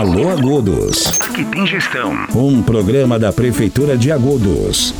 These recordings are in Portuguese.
Alô Agudos. Aqui tem gestão. Um programa da Prefeitura de Agudos.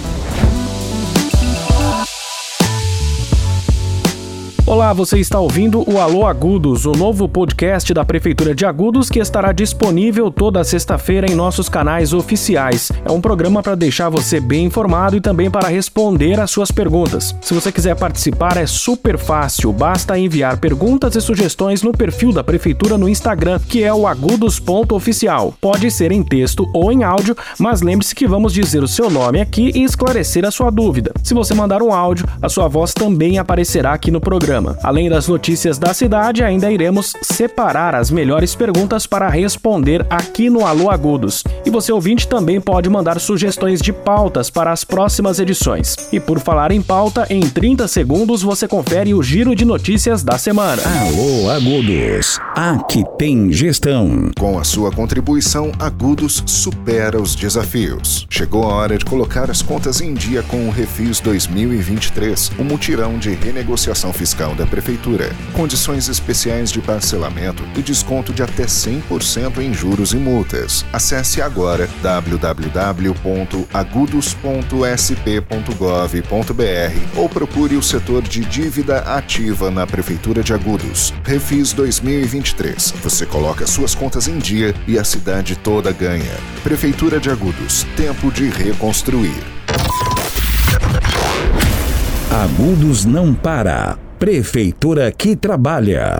Olá, você está ouvindo o Alô Agudos, o novo podcast da Prefeitura de Agudos que estará disponível toda sexta-feira em nossos canais oficiais. É um programa para deixar você bem informado e também para responder às suas perguntas. Se você quiser participar, é super fácil, basta enviar perguntas e sugestões no perfil da Prefeitura no Instagram, que é o agudos.oficial. Pode ser em texto ou em áudio, mas lembre-se que vamos dizer o seu nome aqui e esclarecer a sua dúvida. Se você mandar um áudio, a sua voz também aparecerá aqui no programa programa. Além das notícias da cidade, ainda iremos separar as melhores perguntas para responder aqui no Alô Agudos. E você ouvinte também pode mandar sugestões de pautas para as próximas edições. E por falar em pauta, em 30 segundos você confere o giro de notícias da semana. Alô Agudos, aqui tem gestão. Com a sua contribuição, Agudos supera os desafios. Chegou a hora de colocar as contas em dia com o Refis 2023, um mutirão de renegociação fiscal da Prefeitura, condições especiais de parcelamento e desconto de até 100% em juros e multas. Acesse agora www.agudos.sp.gov.br ou procure o setor de dívida ativa na Prefeitura de Agudos. Refis 2023. Você coloca suas contas em dia e a cidade toda ganha. Prefeitura de Agudos. Tempo de reconstruir. Agudos não para. Prefeitura que trabalha.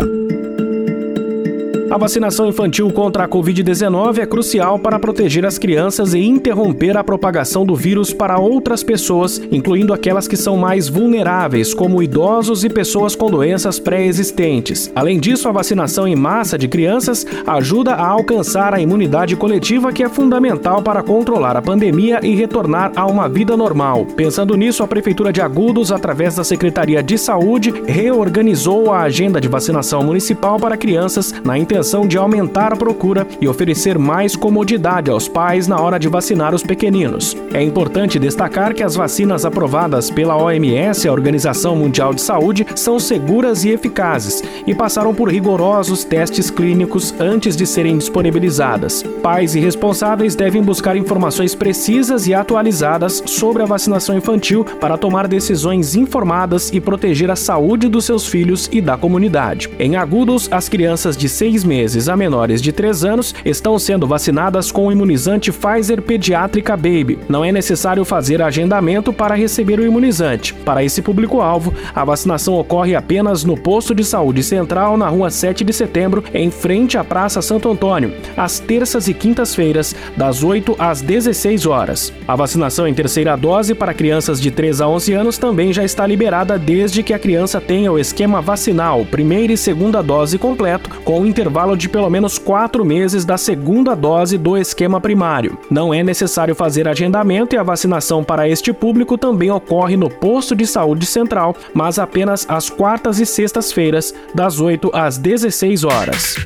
A vacinação infantil contra a Covid-19 é crucial para proteger as crianças e interromper a propagação do vírus para outras pessoas, incluindo aquelas que são mais vulneráveis, como idosos e pessoas com doenças pré-existentes. Além disso, a vacinação em massa de crianças ajuda a alcançar a imunidade coletiva, que é fundamental para controlar a pandemia e retornar a uma vida normal. Pensando nisso, a Prefeitura de Agudos, através da Secretaria de Saúde, reorganizou a agenda de vacinação municipal para crianças na intenção intenção de aumentar a procura e oferecer mais comodidade aos pais na hora de vacinar os pequeninos. É importante destacar que as vacinas aprovadas pela OMS, a Organização Mundial de Saúde, são seguras e eficazes e passaram por rigorosos testes clínicos antes de serem disponibilizadas. Pais e responsáveis devem buscar informações precisas e atualizadas sobre a vacinação infantil para tomar decisões informadas e proteger a saúde dos seus filhos e da comunidade. Em agudos, as crianças de 6 meses a menores de 3 anos estão sendo vacinadas com o imunizante Pfizer Pediatrica Baby. Não é necessário fazer agendamento para receber o imunizante. Para esse público-alvo, a vacinação ocorre apenas no posto de saúde central na rua 7 de setembro, em frente à Praça Santo Antônio, às terças e quintas-feiras, das 8 às 16 horas. A vacinação em terceira dose para crianças de 3 a 11 anos também já está liberada desde que a criança tenha o esquema vacinal, primeira e segunda dose completo, com intervalo intervalo de pelo menos quatro meses da segunda dose do esquema primário. Não é necessário fazer agendamento e a vacinação para este público também ocorre no posto de saúde central, mas apenas às quartas e sextas-feiras, das 8 às 16 horas.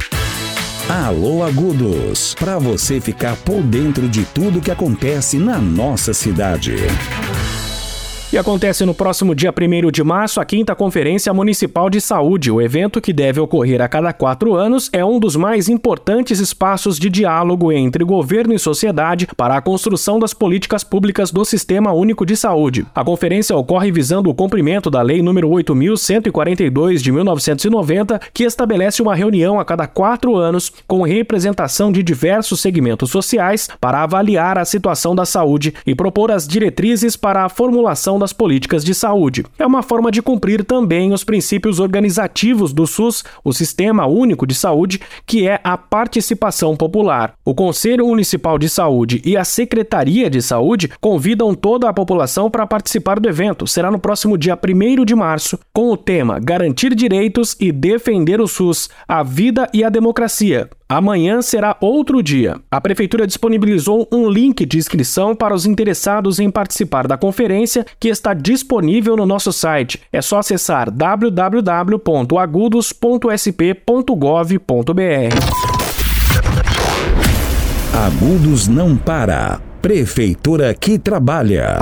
Alô Agudos, para você ficar por dentro de tudo que acontece na nossa cidade. E acontece no próximo dia 1 de março a quinta Conferência Municipal de Saúde. O evento, que deve ocorrer a cada quatro anos, é um dos mais importantes espaços de diálogo entre governo e sociedade para a construção das políticas públicas do Sistema Único de Saúde. A conferência ocorre visando o cumprimento da Lei nº 8.142 de 1990, que estabelece uma reunião a cada quatro anos com representação de diversos segmentos sociais para avaliar a situação da saúde e propor as diretrizes para a formulação das políticas de saúde. É uma forma de cumprir também os princípios organizativos do SUS, o Sistema Único de Saúde, que é a participação popular. O Conselho Municipal de Saúde e a Secretaria de Saúde convidam toda a população para participar do evento. Será no próximo dia 1 de março, com o tema Garantir Direitos e Defender o SUS, a Vida e a Democracia. Amanhã será outro dia. A Prefeitura disponibilizou um link de inscrição para os interessados em participar da conferência, que está disponível no nosso site. É só acessar www.agudos.sp.gov.br. Agudos não para. Prefeitura que trabalha.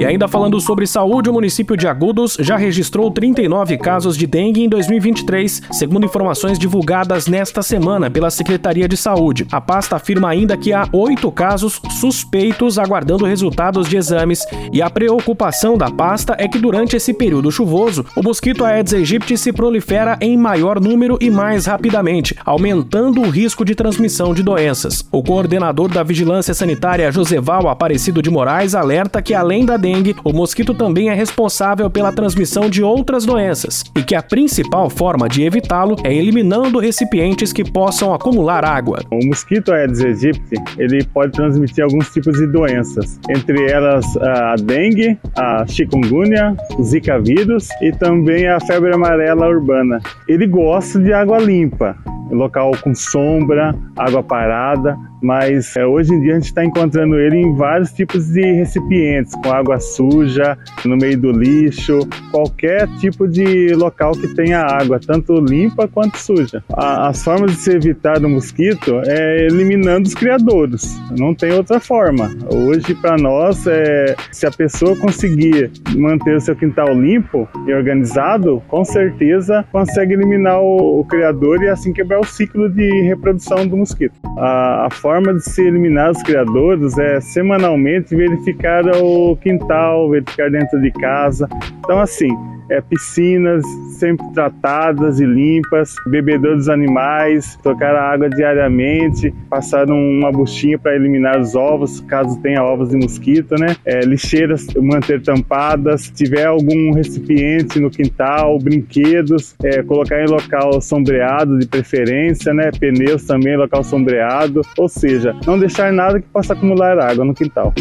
E ainda falando sobre saúde, o município de Agudos já registrou 39 casos de dengue em 2023, segundo informações divulgadas nesta semana pela Secretaria de Saúde. A pasta afirma ainda que há oito casos suspeitos aguardando resultados de exames e a preocupação da pasta é que durante esse período chuvoso, o mosquito Aedes aegypti se prolifera em maior número e mais rapidamente, aumentando o risco de transmissão de doenças. O coordenador da Vigilância Sanitária, Joseval Aparecido de Moraes, alerta que além da dengue, o mosquito também é responsável pela transmissão de outras doenças e que a principal forma de evitá-lo é eliminando recipientes que possam acumular água. O mosquito Aedes aegypti, ele pode transmitir alguns tipos de doenças, entre elas a dengue, a chikungunya, o zika vírus e também a febre amarela urbana. Ele gosta de água limpa, local com sombra, água parada, mas é, hoje em dia a gente está encontrando ele em vários tipos de recipientes, com água suja, no meio do lixo, qualquer tipo de local que tenha água, tanto limpa quanto suja. A, as formas de se evitar do mosquito é eliminando os criadores, não tem outra forma. Hoje, para nós, é, se a pessoa conseguir manter o seu quintal limpo e organizado, com certeza consegue eliminar o, o criador e assim quebrar o ciclo de reprodução do mosquito. A, a forma de se eliminar os criadores é semanalmente verificar o quintal, verificar dentro de casa. Então, assim, é, piscinas sempre tratadas e limpas, bebedouro dos animais, trocar a água diariamente, passar uma buchinha para eliminar os ovos, caso tenha ovos de mosquito, né? É, lixeiras manter tampadas, se tiver algum recipiente no quintal, brinquedos, é, colocar em local sombreado de preferência, né? Pneus também em local sombreado, ou seja, não deixar nada que possa acumular água no quintal.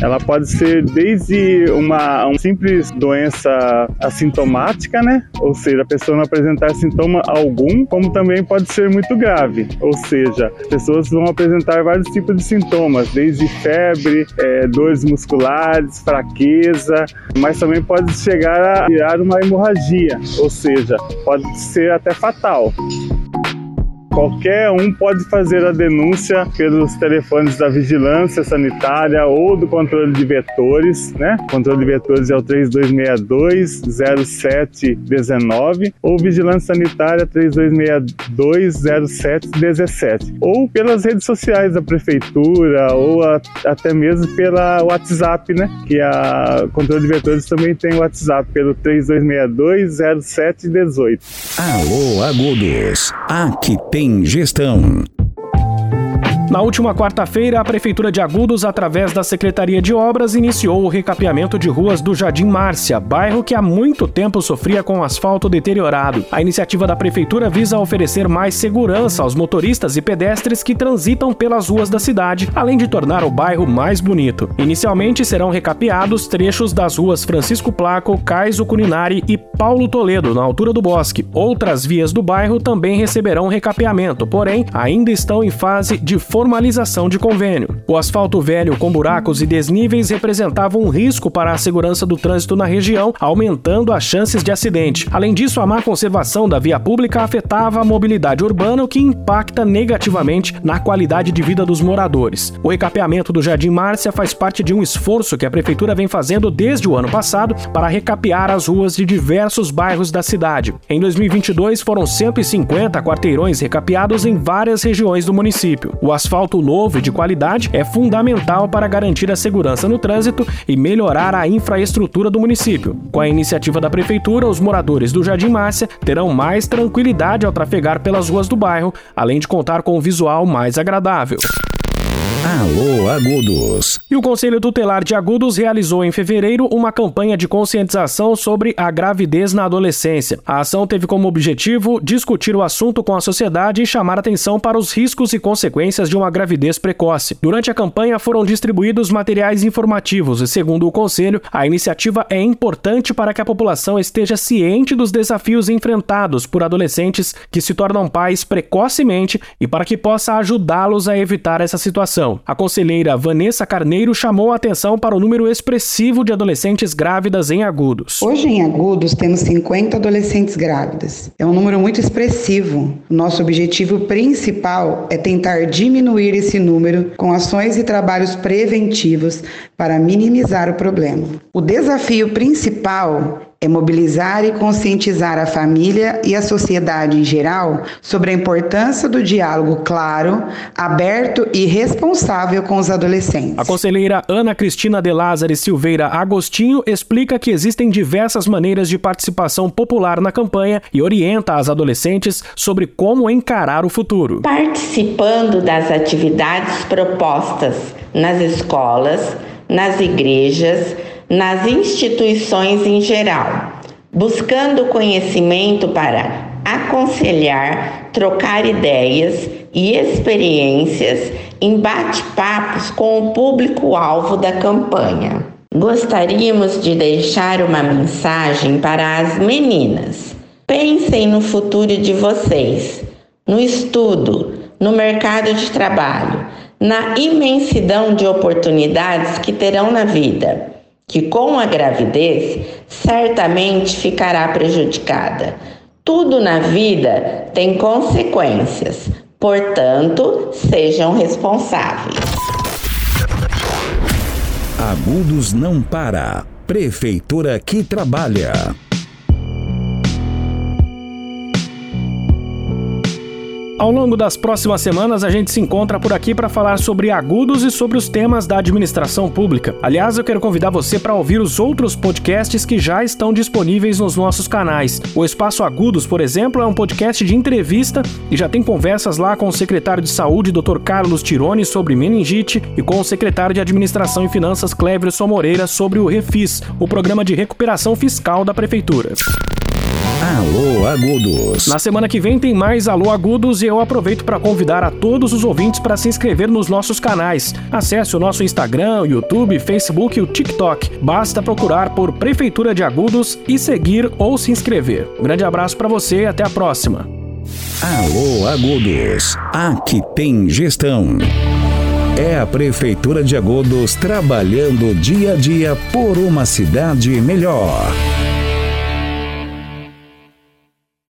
Ela pode ser desde uma, uma simples doença assintomática, né? Ou seja, a pessoa não apresentar sintoma algum, como também pode ser muito grave. Ou seja, pessoas vão apresentar vários tipos de sintomas, desde febre, é, dores musculares, fraqueza, mas também pode chegar a virar uma hemorragia, ou seja, pode ser até fatal. Qualquer um pode fazer a denúncia pelos telefones da vigilância sanitária ou do controle de vetores, né? O controle de vetores é o 3262 0719 ou vigilância sanitária 3262 0717 ou pelas redes sociais da prefeitura ou a, até mesmo pela WhatsApp, né? Que a controle de vetores também tem WhatsApp pelo 3262 0718. Alô Agudos, aqui tem gestão. Na última quarta-feira, a Prefeitura de Agudos, através da Secretaria de Obras, iniciou o recapeamento de ruas do Jardim Márcia, bairro que há muito tempo sofria com asfalto deteriorado. A iniciativa da Prefeitura visa oferecer mais segurança aos motoristas e pedestres que transitam pelas ruas da cidade, além de tornar o bairro mais bonito. Inicialmente serão recapeados trechos das ruas Francisco Placo, Caiso Cuninari e Paulo Toledo, na altura do bosque. Outras vias do bairro também receberão recapeamento, porém ainda estão em fase de formalização de convênio. O asfalto velho com buracos e desníveis representava um risco para a segurança do trânsito na região, aumentando as chances de acidente. Além disso, a má conservação da via pública afetava a mobilidade urbana, o que impacta negativamente na qualidade de vida dos moradores. O recapeamento do Jardim Márcia faz parte de um esforço que a prefeitura vem fazendo desde o ano passado para recapear as ruas de diversos bairros da cidade. Em 2022, foram 150 quarteirões recapeados em várias regiões do município. O asfalto novo e de qualidade é fundamental para garantir a segurança no trânsito e melhorar a infraestrutura do município. Com a iniciativa da Prefeitura, os moradores do Jardim Márcia terão mais tranquilidade ao trafegar pelas ruas do bairro, além de contar com um visual mais agradável. Alô Agudos. E o Conselho Tutelar de Agudos realizou em fevereiro uma campanha de conscientização sobre a gravidez na adolescência. A ação teve como objetivo discutir o assunto com a sociedade e chamar atenção para os riscos e consequências de uma gravidez precoce. Durante a campanha foram distribuídos materiais informativos e, segundo o Conselho, a iniciativa é importante para que a população esteja ciente dos desafios enfrentados por adolescentes que se tornam pais precocemente e para que possa ajudá-los a evitar essa situação. A conselheira Vanessa Carneiro chamou a atenção para o número expressivo de adolescentes grávidas em agudos. Hoje em agudos temos 50 adolescentes grávidas. É um número muito expressivo. Nosso objetivo principal é tentar diminuir esse número com ações e trabalhos preventivos para minimizar o problema. O desafio principal é mobilizar e conscientizar a família e a sociedade em geral sobre a importância do diálogo claro, aberto e responsável com os adolescentes. A conselheira Ana Cristina de Lázaro Silveira Agostinho explica que existem diversas maneiras de participação popular na campanha e orienta as adolescentes sobre como encarar o futuro. Participando das atividades propostas nas escolas, nas igrejas, nas instituições em geral, buscando conhecimento para aconselhar, trocar ideias e experiências em bate-papos com o público-alvo da campanha. Gostaríamos de deixar uma mensagem para as meninas. Pensem no futuro de vocês, no estudo, no mercado de trabalho, na imensidão de oportunidades que terão na vida que com a gravidez certamente ficará prejudicada. Tudo na vida tem consequências, portanto, sejam responsáveis. Agudos não para. Prefeitura que trabalha. Ao longo das próximas semanas, a gente se encontra por aqui para falar sobre agudos e sobre os temas da administração pública. Aliás, eu quero convidar você para ouvir os outros podcasts que já estão disponíveis nos nossos canais. O Espaço Agudos, por exemplo, é um podcast de entrevista e já tem conversas lá com o secretário de Saúde, Dr. Carlos Tironi, sobre meningite e com o secretário de Administração e Finanças, Cleverson Moreira, sobre o Refis, o programa de recuperação fiscal da Prefeitura. Alô Agudos. Na semana que vem tem mais Alô Agudos e eu aproveito para convidar a todos os ouvintes para se inscrever nos nossos canais. Acesse o nosso Instagram, YouTube, Facebook e o TikTok. Basta procurar por Prefeitura de Agudos e seguir ou se inscrever. Um grande abraço para você e até a próxima. Alô Agudos. Aqui tem gestão. É a Prefeitura de Agudos trabalhando dia a dia por uma cidade melhor.